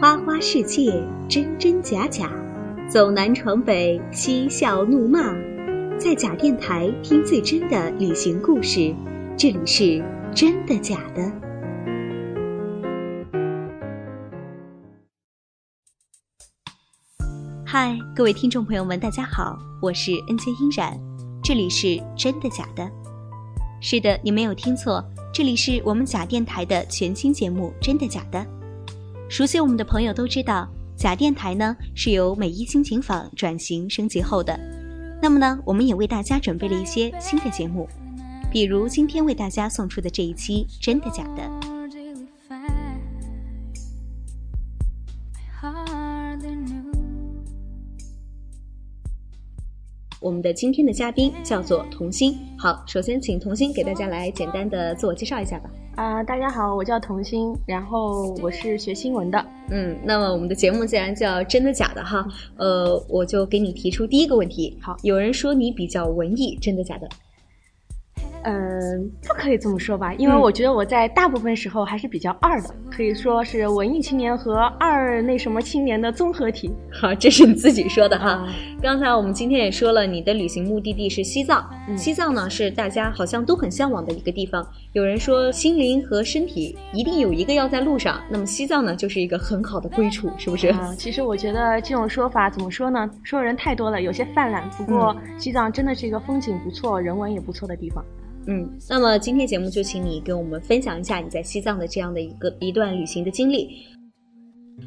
花花世界，真真假假，走南闯北，嬉笑怒骂，在假电台听最真的旅行故事。这里是真的假的。嗨，各位听众朋友们，大家好，我是 N.J. 音染，这里是真的假的。是的，你没有听错，这里是我们假电台的全新节目《真的假的》。熟悉我们的朋友都知道，假电台呢是由美一心情坊转型升级后的。那么呢，我们也为大家准备了一些新的节目，比如今天为大家送出的这一期《真的假的》。我们的今天的嘉宾叫做童心。好，首先请童心给大家来简单的自我介绍一下吧。啊，大家好，我叫童心，然后我是学新闻的。嗯，那么我们的节目既然叫真的假的哈，呃，我就给你提出第一个问题。好，有人说你比较文艺，真的假的？嗯，不可以这么说吧，因为我觉得我在大部分时候还是比较二的，可以说是文艺青年和二那什么青年的综合体。好，这是你自己说的哈。刚才我们今天也说了，你的旅行目的地是西藏。西藏呢是大家好像都很向往的一个地方。有人说心灵和身体一定有一个要在路上，那么西藏呢就是一个很好的归处，是不是？啊，其实我觉得这种说法怎么说呢？说的人太多了，有些泛滥。不过西藏真的是一个风景不错、人文也不错的地方。嗯，那么今天节目就请你跟我们分享一下你在西藏的这样的一个一段旅行的经历。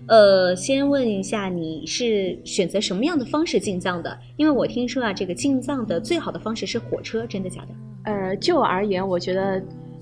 呃，先问一下，你是选择什么样的方式进藏的？因为我听说啊，这个进藏的最好的方式是火车，真的假的？呃，就我而言，我觉得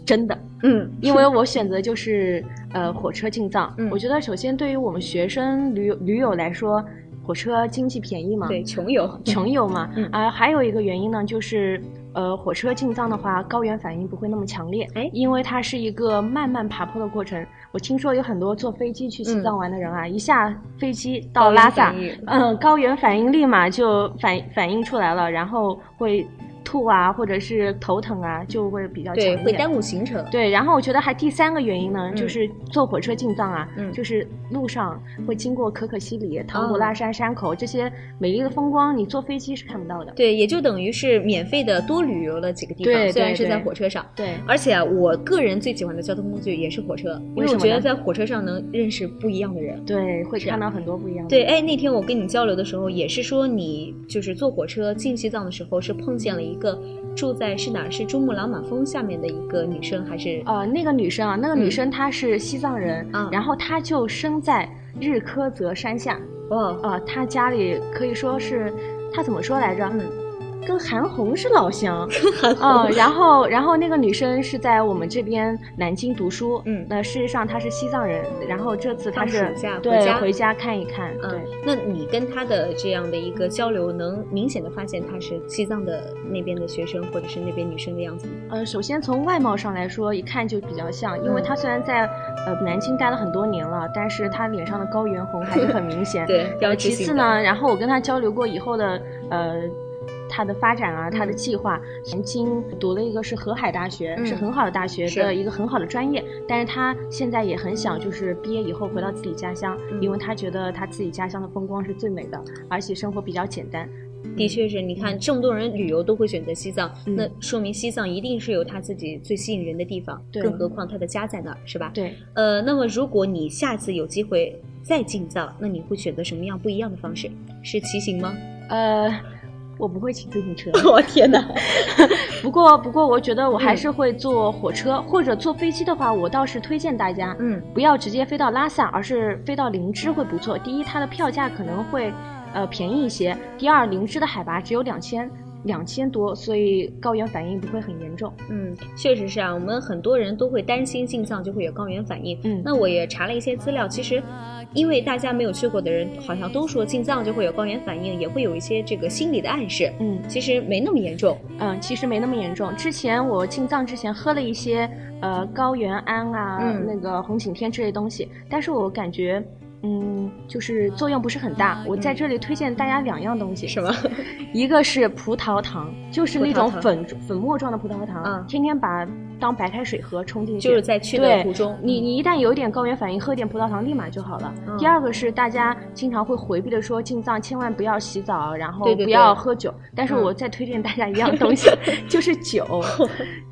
真的。嗯，因为我选择就是呃火车进藏。嗯，我觉得首先对于我们学生旅游驴友来说，火车经济便宜嘛。对，穷游，穷游嘛。嗯。啊，还有一个原因呢，就是。呃，火车进藏的话，高原反应不会那么强烈，哎，因为它是一个慢慢爬坡的过程。我听说有很多坐飞机去西藏玩的人啊，一下飞机到拉萨，嗯，高原反应立马就反反应出来了，然后会。吐啊，或者是头疼啊，就会比较强烈，会耽误行程。对，然后我觉得还第三个原因呢，就是坐火车进藏啊，就是路上会经过可可西里、唐古拉山山口这些美丽的风光，你坐飞机是看不到的。对，也就等于是免费的多旅游了几个地方，虽然是在火车上。对，而且我个人最喜欢的交通工具也是火车，因为我觉得在火车上能认识不一样的人。对，会看到很多不一样的。对，哎，那天我跟你交流的时候，也是说你就是坐火车进西藏的时候，是碰见了一个。住在是哪儿？是珠穆朗玛峰下面的一个女生，还是呃那个女生啊？那个女生她是西藏人，然后她就生在日喀则山下。哦，哦，她家里可以说是，她怎么说来着？嗯。跟韩红是老乡，嗯，然后然后那个女生是在我们这边南京读书，嗯，那事实上她是西藏人，然后这次她是对回家。看一看，对，那你跟她的这样的一个交流，能明显的发现她是西藏的那边的学生，或者是那边女生的样子吗？呃，首先从外貌上来说，一看就比较像，因为她虽然在呃南京待了很多年了，但是她脸上的高原红还是很明显，对，其次呢，然后我跟她交流过以后的呃。他的发展啊，他的计划，曾经读了一个是河海大学，是很好的大学的一个很好的专业，但是他现在也很想就是毕业以后回到自己家乡，因为他觉得他自己家乡的风光是最美的，而且生活比较简单。的确是你看这么多人旅游都会选择西藏，那说明西藏一定是有他自己最吸引人的地方，更何况他的家在那儿，是吧？对。呃，那么如果你下次有机会再进藏，那你会选择什么样不一样的方式？是骑行吗？呃。我不会骑自行车，我天哪！不过，不过，我觉得我还是会坐火车或者坐飞机的话，我倒是推荐大家，嗯，不要直接飞到拉萨，而是飞到林芝会不错。第一，它的票价可能会，呃，便宜一些；第二，林芝的海拔只有两千。两千多，所以高原反应不会很严重。嗯，确实是啊，我们很多人都会担心进藏就会有高原反应。嗯，那我也查了一些资料，其实，因为大家没有去过的人，好像都说进藏就会有高原反应，也会有一些这个心理的暗示。嗯，其实没那么严重。嗯，其实没那么严重。之前我进藏之前喝了一些呃高原安啊，那个红景天之类东西，但是我感觉。嗯，就是作用不是很大。我在这里推荐大家两样东西，什么？一个是葡萄糖，就是那种粉粉末状的葡萄糖，天天把当白开水喝，冲进去。就是在去的途中，你你一旦有点高原反应，喝点葡萄糖立马就好了。第二个是大家经常会回避的说，进藏千万不要洗澡，然后不要喝酒。但是我再推荐大家一样东西，就是酒。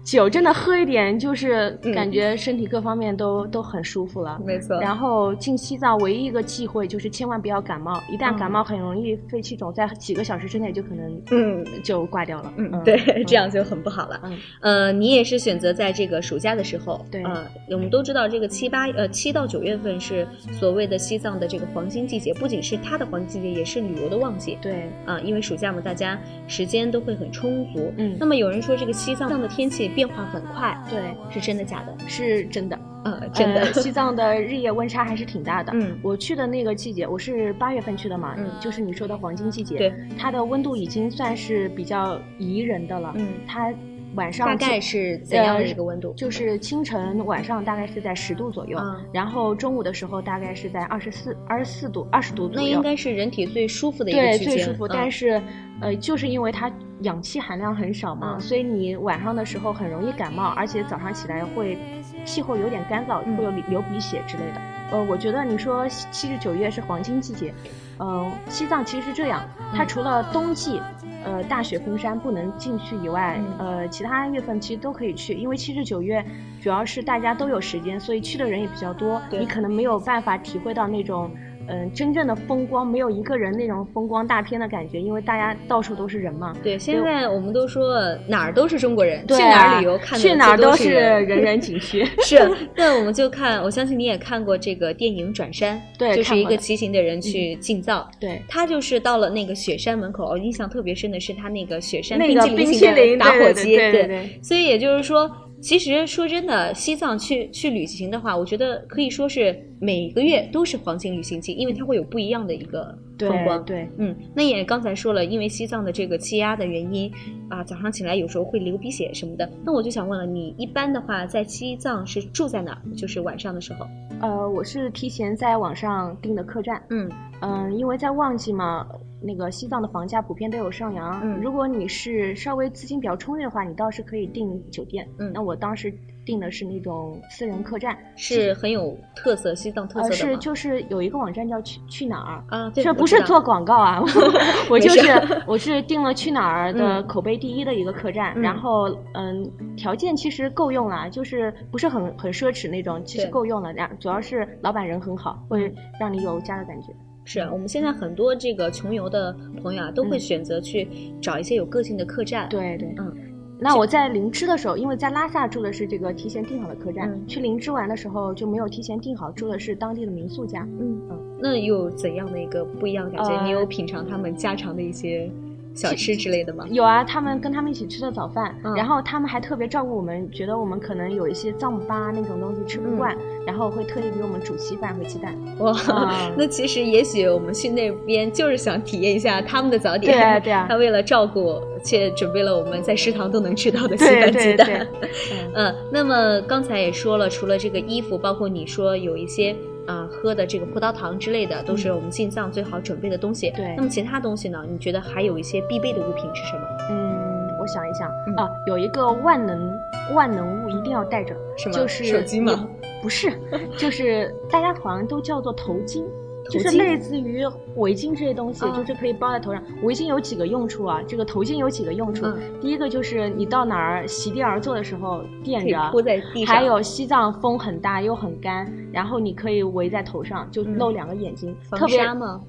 酒真的喝一点，就是感觉身体各方面都都很舒服了。没错。然后进西藏唯一一个忌讳就是千万不要感冒，一旦感冒很容易肺气肿，在几个小时之内就可能嗯就挂掉了。嗯，对，这样就很不好了。嗯，呃，你也是选择在这个暑假的时候。对。呃，我们都知道这个七八呃七到九月份是所谓的西藏的这个黄金季节，不仅是它的黄金季节，也是旅游的旺季。对。啊，因为暑假嘛，大家时间都会很充足。嗯。那么有人说这个西藏的天气变化很快，对，是真的假的？是真的。呃，真的，西藏的日夜温差还是挺大的。嗯，我去的那个季节，我是八月份去的嘛，嗯，就是你说的黄金季节，对，它的温度已经算是比较宜人的了。嗯，它晚上大概是怎样的一个温度？就是清晨晚上大概是在十度左右，然后中午的时候大概是在二十四二十四度二十度左右。那应该是人体最舒服的一个对，最舒服。但是，呃，就是因为它氧气含量很少嘛，所以你晚上的时候很容易感冒，而且早上起来会。气候有点干燥，会有流鼻血之类的。呃，我觉得你说七至九月是黄金季节，嗯，西藏其实是这样，它除了冬季，呃，大雪封山不能进去以外，呃，其他月份其实都可以去，因为七至九月主要是大家都有时间，所以去的人也比较多，你可能没有办法体会到那种。嗯，真正的风光没有一个人那种风光大片的感觉，因为大家到处都是人嘛。对，现在我们都说哪儿都是中国人，去哪儿旅游看去哪儿都是人人 景区。是，那我们就看，我相信你也看过这个电影《转山》，对，就是一个骑行的人去进藏，对，他就是到了那个雪山门口，我印象特别深的是他那个雪山冰淇淋打火机，对对对，所以也就是说。其实说真的，西藏去去旅行的话，我觉得可以说是每个月都是黄金旅行季，因为它会有不一样的一个风光。对，嗯，那也刚才说了，因为西藏的这个气压的原因啊，早上起来有时候会流鼻血什么的。那我就想问了，你一般的话在西藏是住在哪儿？就是晚上的时候？呃，我是提前在网上订的客栈。嗯嗯，因为在旺季嘛。那个西藏的房价普遍都有上扬。嗯，如果你是稍微资金比较充裕的话，你倒是可以订酒店。嗯，那我当时订的是那种私人客栈，是很有特色，西藏特色的是，就是有一个网站叫去去哪儿啊？这不是做广告啊，我就是 我是订了去哪儿的口碑第一的一个客栈，然后嗯，条件其实够用了，就是不是很很奢侈那种，其实够用了。然主要是老板人很好，会让你有家的感觉。是我们现在很多这个穷游的朋友啊，都会选择去找一些有个性的客栈。对对，嗯。那我在林芝的时候，因为在拉萨住的是这个提前订好的客栈，去林芝玩的时候就没有提前订好，住的是当地的民宿家。嗯嗯。那有怎样的一个不一样的感觉？你有品尝他们家常的一些？小吃之类的吗？有啊，他们跟他们一起吃的早饭，然后他们还特别照顾我们，觉得我们可能有一些藏巴那种东西吃不惯，然后会特意给我们煮稀饭和鸡蛋。哇，那其实也许我们去那边就是想体验一下他们的早点。对啊，对啊。他为了照顾，且准备了我们在食堂都能吃到的稀饭鸡蛋。嗯，那么刚才也说了，除了这个衣服，包括你说有一些。啊，喝的这个葡萄糖之类的，都是我们进藏最好准备的东西。对，那么其他东西呢？你觉得还有一些必备的物品是什么？嗯，我想一想啊，有一个万能万能物一定要带着，就是手机吗？不是，就是大家好像都叫做头巾。就是类似于围巾这些东西，就是可以包在头上。围巾有几个用处啊？这个头巾有几个用处？第一个就是你到哪儿席地而坐的时候垫着，铺在地上。还有西藏风很大又很干，然后你可以围在头上，就露两个眼睛。防沙吗？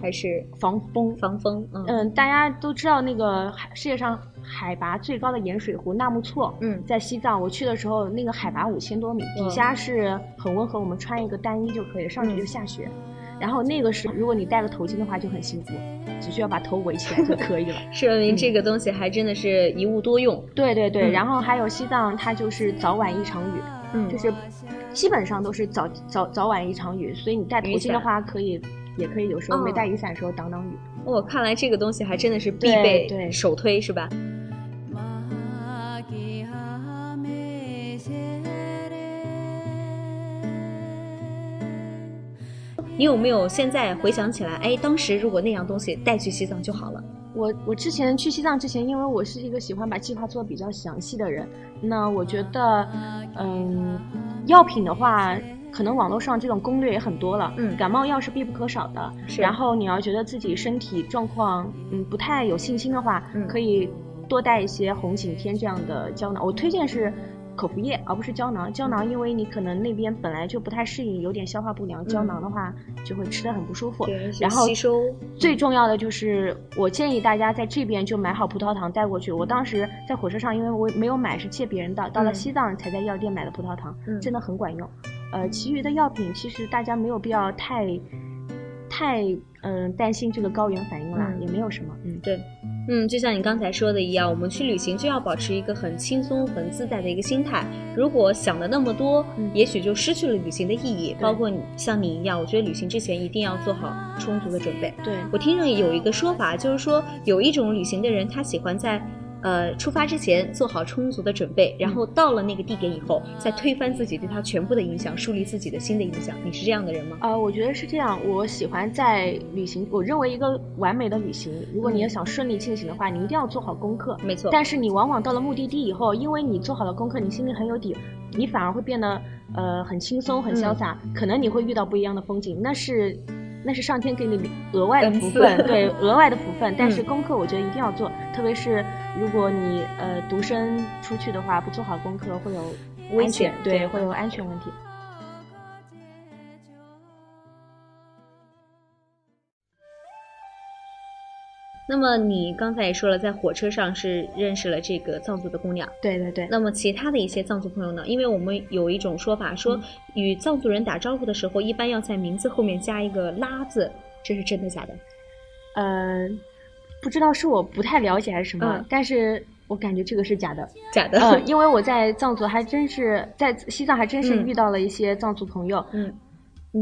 还是防风？防风。嗯，大家都知道那个海世界上海拔最高的盐水湖纳木错。嗯，在西藏我去的时候，那个海拔五千多米，底下是很温和，我们穿一个单衣就可以，上去就下雪。然后那个时候，如果你戴个头巾的话，就很幸福，只需要把头围起来就可以了。说明这个东西还真的是一物多用。对对对，然后还有西藏，它就是早晚一场雨，嗯，就是基本上都是早早早晚一场雨，所以你戴头巾的话，可以也可以有时候没带雨伞的时候挡挡雨。我看来这个东西还真的是必备，对首推是吧？你有没有现在回想起来？哎，当时如果那样东西带去西藏就好了。我我之前去西藏之前，因为我是一个喜欢把计划做的比较详细的人，那我觉得，嗯，药品的话，可能网络上这种攻略也很多了。嗯，感冒药是必不可少的。是。然后你要觉得自己身体状况，嗯，不太有信心的话，可以多带一些红景天这样的胶囊。我推荐是。口服液，而不是胶囊。胶囊，因为你可能那边本来就不太适应，有点消化不良。胶囊的话，就会吃的很不舒服。然后吸收。最重要的就是，我建议大家在这边就买好葡萄糖带过去。我当时在火车上，因为我没有买，是借别人的。到了西藏才在药店买的葡萄糖，真的很管用。呃，其余的药品其实大家没有必要太，太嗯担心这个高原反应啦，也没有什么。嗯，对。嗯，就像你刚才说的一样，我们去旅行就要保持一个很轻松、很自在的一个心态。如果想的那么多，也许就失去了旅行的意义。包括你像你一样，我觉得旅行之前一定要做好充足的准备。对我听着有一个说法，就是说有一种旅行的人，他喜欢在。呃，出发之前做好充足的准备，然后到了那个地点以后，再推翻自己对他全部的印象，树立自己的新的印象。你是这样的人吗？呃，我觉得是这样。我喜欢在旅行，我认为一个完美的旅行，如果你要想顺利进行的话，你一定要做好功课。没错。但是你往往到了目的地以后，因为你做好了功课，你心里很有底，你反而会变得呃很轻松、很潇洒。可能你会遇到不一样的风景，那是。那是上天给你额外的福分，对额外的福分。但是功课我觉得一定要做，特别是如果你呃独身出去的话，不做好功课会有危险，对，会有安全问题。那么你刚才也说了，在火车上是认识了这个藏族的姑娘。对对对。那么其他的一些藏族朋友呢？因为我们有一种说法，说与藏族人打招呼的时候，一般要在名字后面加一个“拉”字，这是真的假的？呃，不知道是我不太了解还是什么，但是我感觉这个是假的。假的。嗯，因为我在藏族还真是在西藏还真是遇到了一些藏族朋友。嗯。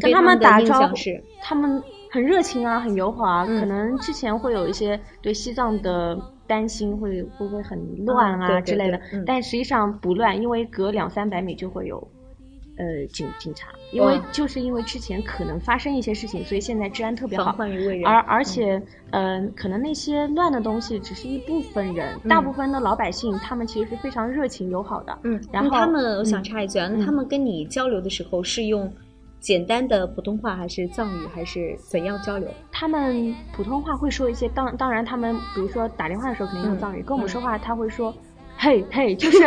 跟他们打招呼，他们。很热情啊，很友好啊。可能之前会有一些对西藏的担心，会会不会很乱啊之类的。但实际上不乱，因为隔两三百米就会有，呃，警警察。因为就是因为之前可能发生一些事情，所以现在治安特别好。而而且，嗯，可能那些乱的东西只是一部分人，大部分的老百姓他们其实是非常热情友好的。嗯，然后他们，我想插一句啊，那他们跟你交流的时候是用。简单的普通话还是藏语还是怎样交流？他们普通话会说一些，当当然他们比如说打电话的时候肯定用藏语，跟我们说话他会说，嘿嘿，就是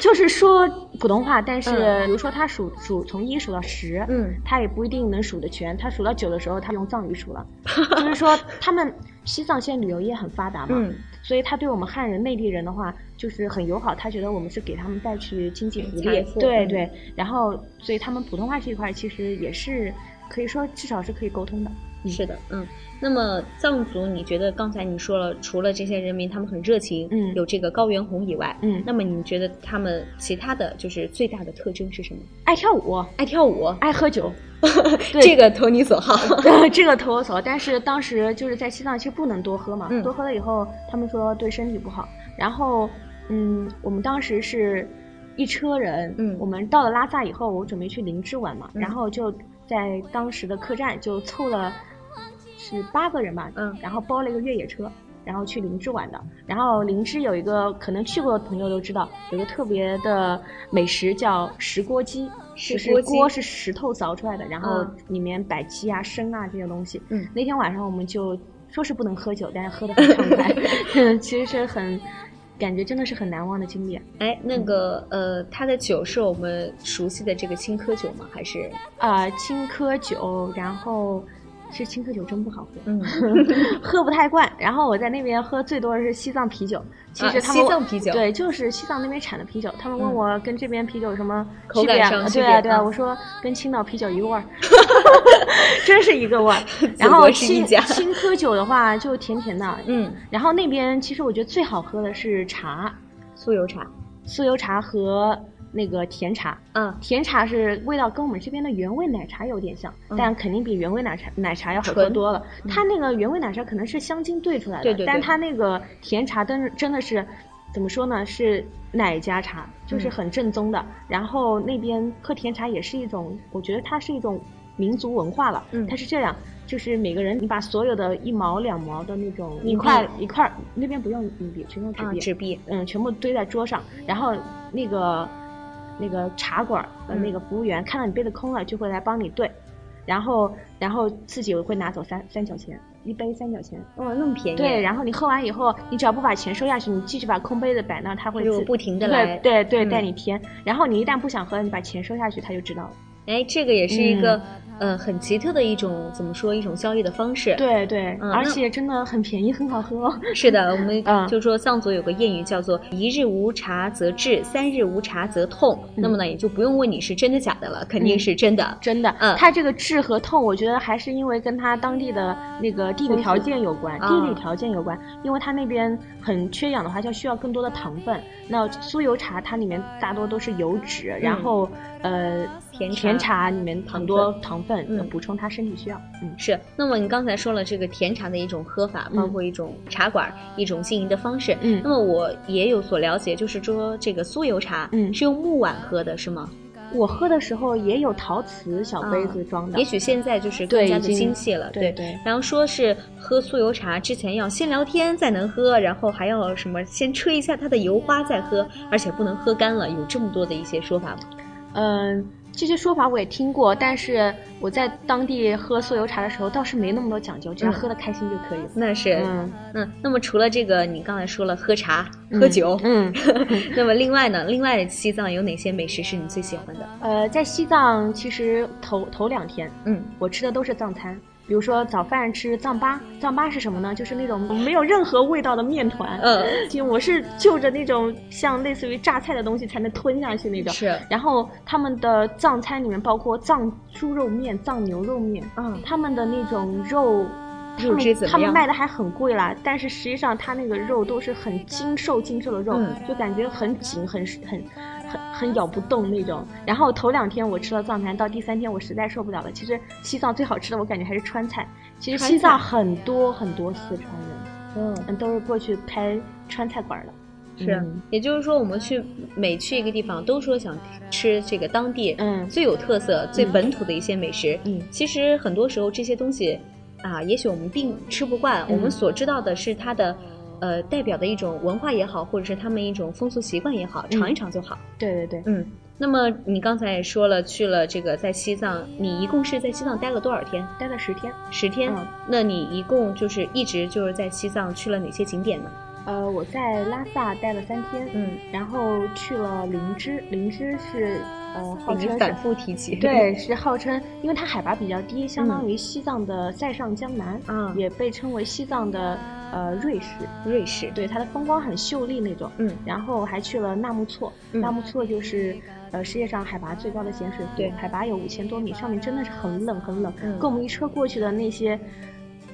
就是说普通话，但是比如说他数数从一数到十，嗯，他也不一定能数得全，他数到九的时候他用藏语数了，就是说他们西藏现在旅游业很发达嘛。所以他对我们汉人、内地人的话，就是很友好。他觉得我们是给他们带去经济福利，对对。然后，所以他们普通话这一块其实也是可以说至少是可以沟通的。是的，嗯。那么藏族，你觉得刚才你说了，除了这些人民他们很热情，嗯，有这个高原红以外，嗯，那么你觉得他们其他的就是最大的特征是什么？爱跳舞，爱跳舞，爱喝酒。这个投你所好，这个投我所好。但是当时就是在西藏，其实不能多喝嘛，多喝了以后，他们说对身体不好。然后，嗯，我们当时是一车人，嗯，我们到了拉萨以后，我准备去林芝玩嘛，然后就在当时的客栈就凑了是八个人吧，嗯，然后包了一个越野车。然后去灵芝玩的，然后灵芝有一个可能去过的朋友都知道，有个特别的美食叫石锅鸡，石锅是石头凿出来的，然后里面摆鸡啊、生啊这些东西。嗯，那天晚上我们就说是不能喝酒，但是喝的很畅快 其实是很感觉真的是很难忘的经历。哎，那个呃，他的酒是我们熟悉的这个青稞酒吗？还是啊，青稞酒，然后。其实青稞酒真不好喝，嗯，喝不太惯。然后我在那边喝最多的是西藏啤酒。其实他们西藏啤酒对，就是西藏那边产的啤酒。他们问我跟这边啤酒有什么口感上对啊对啊，我说跟青岛啤酒一个味儿，真是一个味儿。然后青青稞酒的话就甜甜的，嗯。然后那边其实我觉得最好喝的是茶，酥油茶，酥油茶和。那个甜茶，嗯，甜茶是味道跟我们这边的原味奶茶有点像，但肯定比原味奶茶奶茶要好喝多了。它那个原味奶茶可能是香精兑出来的，对对。但它那个甜茶真真的是，怎么说呢？是奶加茶，就是很正宗的。然后那边喝甜茶也是一种，我觉得它是一种民族文化了。嗯，它是这样，就是每个人你把所有的一毛两毛的那种一块一块，那边不用硬币，全用纸币，纸币，嗯，全部堆在桌上，然后那个那个茶馆的那个服务员看到你杯子空了，就会来帮你兑，然后然后自己会拿走三三角钱。一杯三角钱，哇，那么便宜。对，然后你喝完以后，你只要不把钱收下去，你继续把空杯子摆那，他会不停的来，对对带你添。然后你一旦不想喝，你把钱收下去，他就知道了。哎，这个也是一个。呃，很奇特的一种怎么说一种交易的方式，对对，而且真的很便宜，很好喝。是的，我们就说藏族有个谚语叫做“一日无茶则滞，三日无茶则痛”。那么呢，也就不用问你是真的假的了，肯定是真的，真的。嗯，它这个滞和痛，我觉得还是因为跟它当地的那个地理条件有关，地理条件有关。因为它那边很缺氧的话，就需要更多的糖分。那酥油茶它里面大多都是油脂，然后呃。甜甜茶里面很多糖分，嗯，补充他身体需要。嗯，是。那么你刚才说了这个甜茶的一种喝法，包括一种茶馆一种经营的方式。嗯，那么我也有所了解，就是说这个酥油茶，嗯，是用木碗喝的，是吗？我喝的时候也有陶瓷小杯子装的。也许现在就是更加的精细了。对对。然后说是喝酥油茶之前要先聊天再能喝，然后还要什么先吹一下它的油花再喝，而且不能喝干了，有这么多的一些说法吗？嗯。这些说法我也听过，但是我在当地喝酥油茶的时候倒是没那么多讲究，只要喝的开心就可以了。那是，嗯嗯。那么除了这个，你刚才说了喝茶、喝酒，嗯，那么另外呢？另外西藏有哪些美食是你最喜欢的？呃，在西藏其实头头两天，嗯，我吃的都是藏餐。比如说早饭吃藏巴，藏巴是什么呢？就是那种没有任何味道的面团。嗯，我是就着那种像类似于榨菜的东西才能吞下去那种。是。然后他们的藏餐里面包括藏猪肉面、藏牛肉面。嗯。他们的那种肉，肉质怎么样？他们卖的还很贵啦，但是实际上他那个肉都是很精瘦精瘦的肉，就感觉很紧，很很。很很咬不动那种，然后头两天我吃了藏餐，到第三天我实在受不了了。其实西藏最好吃的我感觉还是川菜。其实西藏很多很多四川人，嗯，都是过去开川菜馆的。是，也就是说我们去每去一个地方，都说想吃这个当地嗯最有特色、最本土的一些美食。嗯，其实很多时候这些东西啊，也许我们并吃不惯，我们所知道的是它的。呃，代表的一种文化也好，或者是他们一种风俗习惯也好，尝一尝就好。对对对，嗯。那么你刚才也说了，去了这个在西藏，你一共是在西藏待了多少天？待了十天。十天。那你一共就是一直就是在西藏去了哪些景点呢？呃，我在拉萨待了三天，嗯，然后去了林芝，林芝是呃号称反复提起，对，是号称，因为它海拔比较低，相当于西藏的塞上江南，嗯，也被称为西藏的。呃，瑞士，瑞士，对它的风光很秀丽那种，嗯，然后还去了纳木错，纳木错就是呃世界上海拔最高的咸水湖，对，海拔有五千多米，上面真的是很冷很冷，跟我们一车过去的那些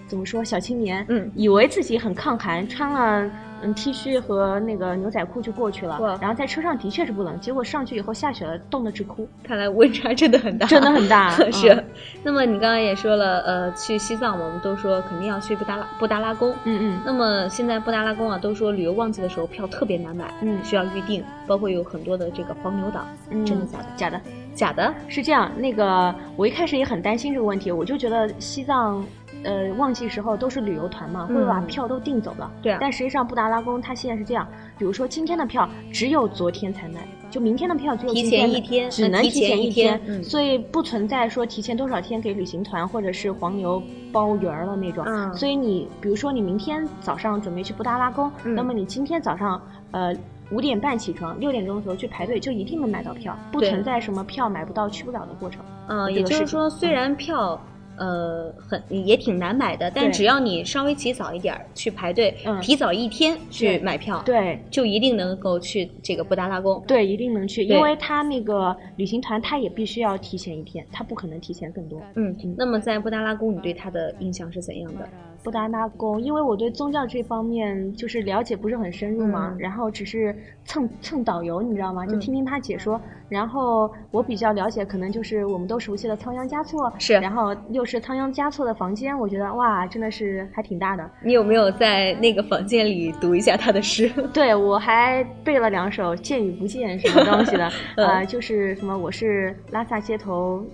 怎么说小青年，嗯，以为自己很抗寒，穿了。嗯，T 恤和那个牛仔裤就过去了，然后在车上的确是不冷，结果上去以后下雪了，冻得直哭。看来温差真的很大，真的很大。是。那么你刚刚也说了，呃，去西藏我们都说肯定要去布达拉布达拉宫。嗯嗯。那么现在布达拉宫啊，都说旅游旺季的时候票特别难买，嗯，需要预定，包括有很多的这个黄牛党，真的假的？假的，假的。是这样，那个我一开始也很担心这个问题，我就觉得西藏。呃，旺季时候都是旅游团嘛，会把票都订走了。对。但实际上，布达拉宫它现在是这样，比如说今天的票只有昨天才卖，就明天的票只有提前一天，只能提前一天，所以不存在说提前多少天给旅行团或者是黄牛包圆儿了那种。嗯。所以你比如说你明天早上准备去布达拉宫，那么你今天早上呃五点半起床，六点钟的时候去排队，就一定能买到票，不存在什么票买不到去不了的过程。嗯，也就是说，虽然票。呃，很也挺难买的，但只要你稍微起早一点去排队，提早一天去买票，对，就一定能够去这个布达拉宫。对，一定能去，因为他那个旅行团他也必须要提前一天，他不可能提前更多。嗯，那么在布达拉宫，你对他的印象是怎样的？布达拉宫，因为我对宗教这方面就是了解不是很深入嘛，然后只是蹭蹭导游，你知道吗？就听听他解说。然后我比较了解，可能就是我们都熟悉的仓央嘉措，是。然后又是仓央嘉措的房间，我觉得哇，真的是还挺大的。你有没有在那个房间里读一下他的诗？对，我还背了两首《见与不见》什么东西的，啊，就是什么我是拉萨街头。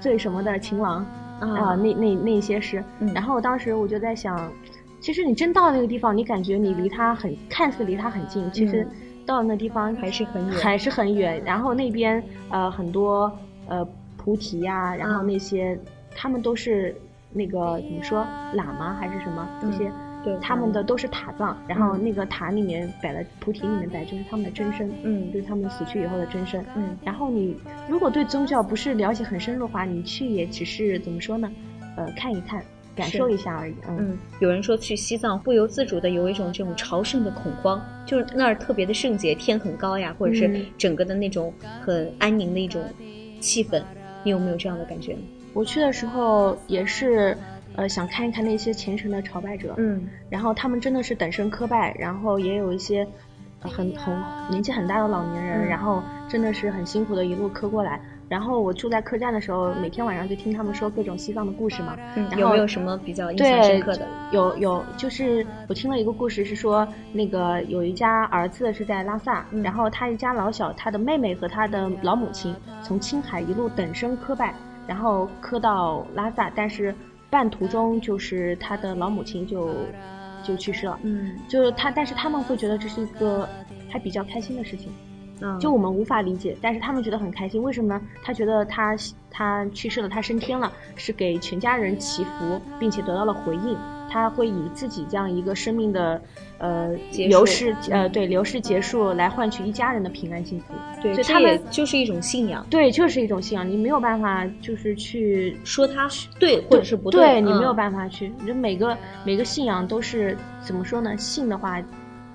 最什么的情郎啊，那那那些诗。然后当时我就在想，其实你真到那个地方，你感觉你离他很，看似离他很近，其实到了那地方还是很远，还是很远。然后那边呃很多呃菩提呀，然后那些他们都是那个怎么说喇嘛还是什么这些。对，他们的都是塔葬，然后那个塔里面摆了菩提，里面摆就是他们的真身，嗯，就是他们死去以后的真身，嗯。然后你如果对宗教不是了解很深入的话，你去也只是怎么说呢？呃，看一看，感受一下而已。嗯，有人说去西藏不由自主的有一种这种朝圣的恐慌，就是那儿特别的圣洁，天很高呀，或者是整个的那种很安宁的一种气氛，你有没有这样的感觉？我去的时候也是。呃，想看一看那些虔诚的朝拜者，嗯，然后他们真的是等身磕拜，然后也有一些很很年纪很大的老年人，然后真的是很辛苦的一路磕过来。然后我住在客栈的时候，每天晚上就听他们说各种西藏的故事嘛。嗯，然有没有什么比较印象深刻的？有有，就是我听了一个故事，是说那个有一家儿子是在拉萨，然后他一家老小，他的妹妹和他的老母亲从青海一路等身磕拜，然后磕到拉萨，但是。半途中，就是他的老母亲就就去世了。嗯，就是他，但是他们会觉得这是一个还比较开心的事情。嗯，就我们无法理解，但是他们觉得很开心。为什么呢？他觉得他他去世了，他升天了，是给全家人祈福，并且得到了回应。他会以自己这样一个生命的，呃，流逝，呃，对，流逝结束来换取一家人的平安幸福。对，他们就是一种信仰。对，就是一种信仰。你没有办法，就是去说他对或者是不对，你没有办法去。你每个每个信仰都是怎么说呢？信的话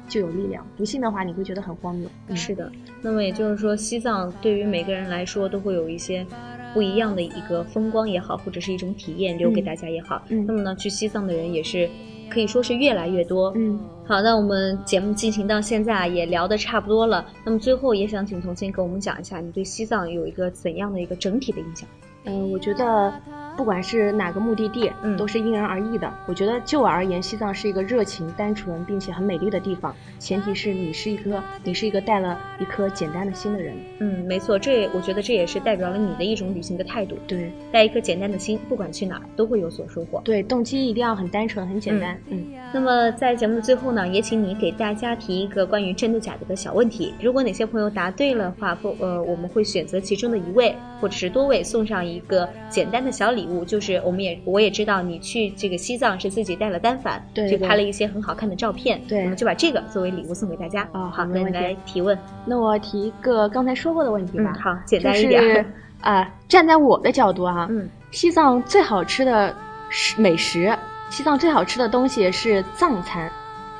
就有力量，不信的话你会觉得很荒谬。是的。那么也就是说，西藏对于每个人来说都会有一些。不一样的一个风光也好，或者是一种体验留给大家也好。嗯，那么呢，去西藏的人也是可以说是越来越多。嗯，好，那我们节目进行到现在啊，也聊得差不多了。那么最后也想请童心给我们讲一下，你对西藏有一个怎样的一个整体的印象？嗯，我觉得。不管是哪个目的地，嗯，都是因人而异的。我觉得就我而言，西藏是一个热情、单纯并且很美丽的地方。前提是你是一颗，你是一个带了一颗简单的心的人。嗯，没错，这我觉得这也是代表了你的一种旅行的态度。对，带一颗简单的心，不管去哪儿都会有所收获。对，动机一定要很单纯、很简单。嗯。那么在节目的最后呢，也请你给大家提一个关于真的假的的小问题。如果哪些朋友答对了话，不呃，我们会选择其中的一位或者是多位送上一个简单的小礼物，就是我们也。我也知道你去这个西藏是自己带了单反，对，去拍了一些很好看的照片，对，我们就把这个作为礼物送给大家。哦，好，那你来提问。那我提一个刚才说过的问题吧。好，简单一点。啊，站在我的角度啊，嗯，西藏最好吃的食美食，西藏最好吃的东西是藏餐，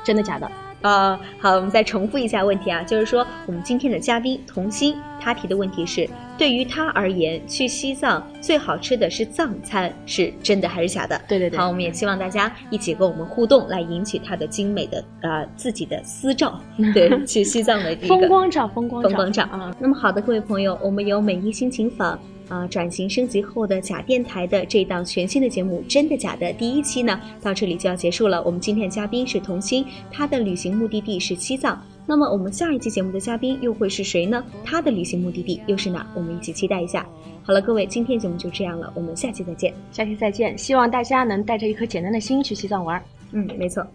真的假的？啊，好，我们再重复一下问题啊，就是说我们今天的嘉宾童心，他提的问题是，对于他而言，去西藏最好吃的是藏餐，是真的还是假的？对对对。好，我们也希望大家一起跟我们互动，来引起他的精美的呃自己的私照，对，去西藏的风光照，风光风光照啊。那么好的，各位朋友，我们有美一心情坊。啊，转型升级后的假电台的这档全新的节目《真的假的》第一期呢，到这里就要结束了。我们今天的嘉宾是童心，他的旅行目的地是西藏。那么我们下一期节目的嘉宾又会是谁呢？他的旅行目的地又是哪？我们一起期待一下。好了，各位，今天节目就这样了，我们下期再见。下期再见，希望大家能带着一颗简单的心去西藏玩。嗯，没错。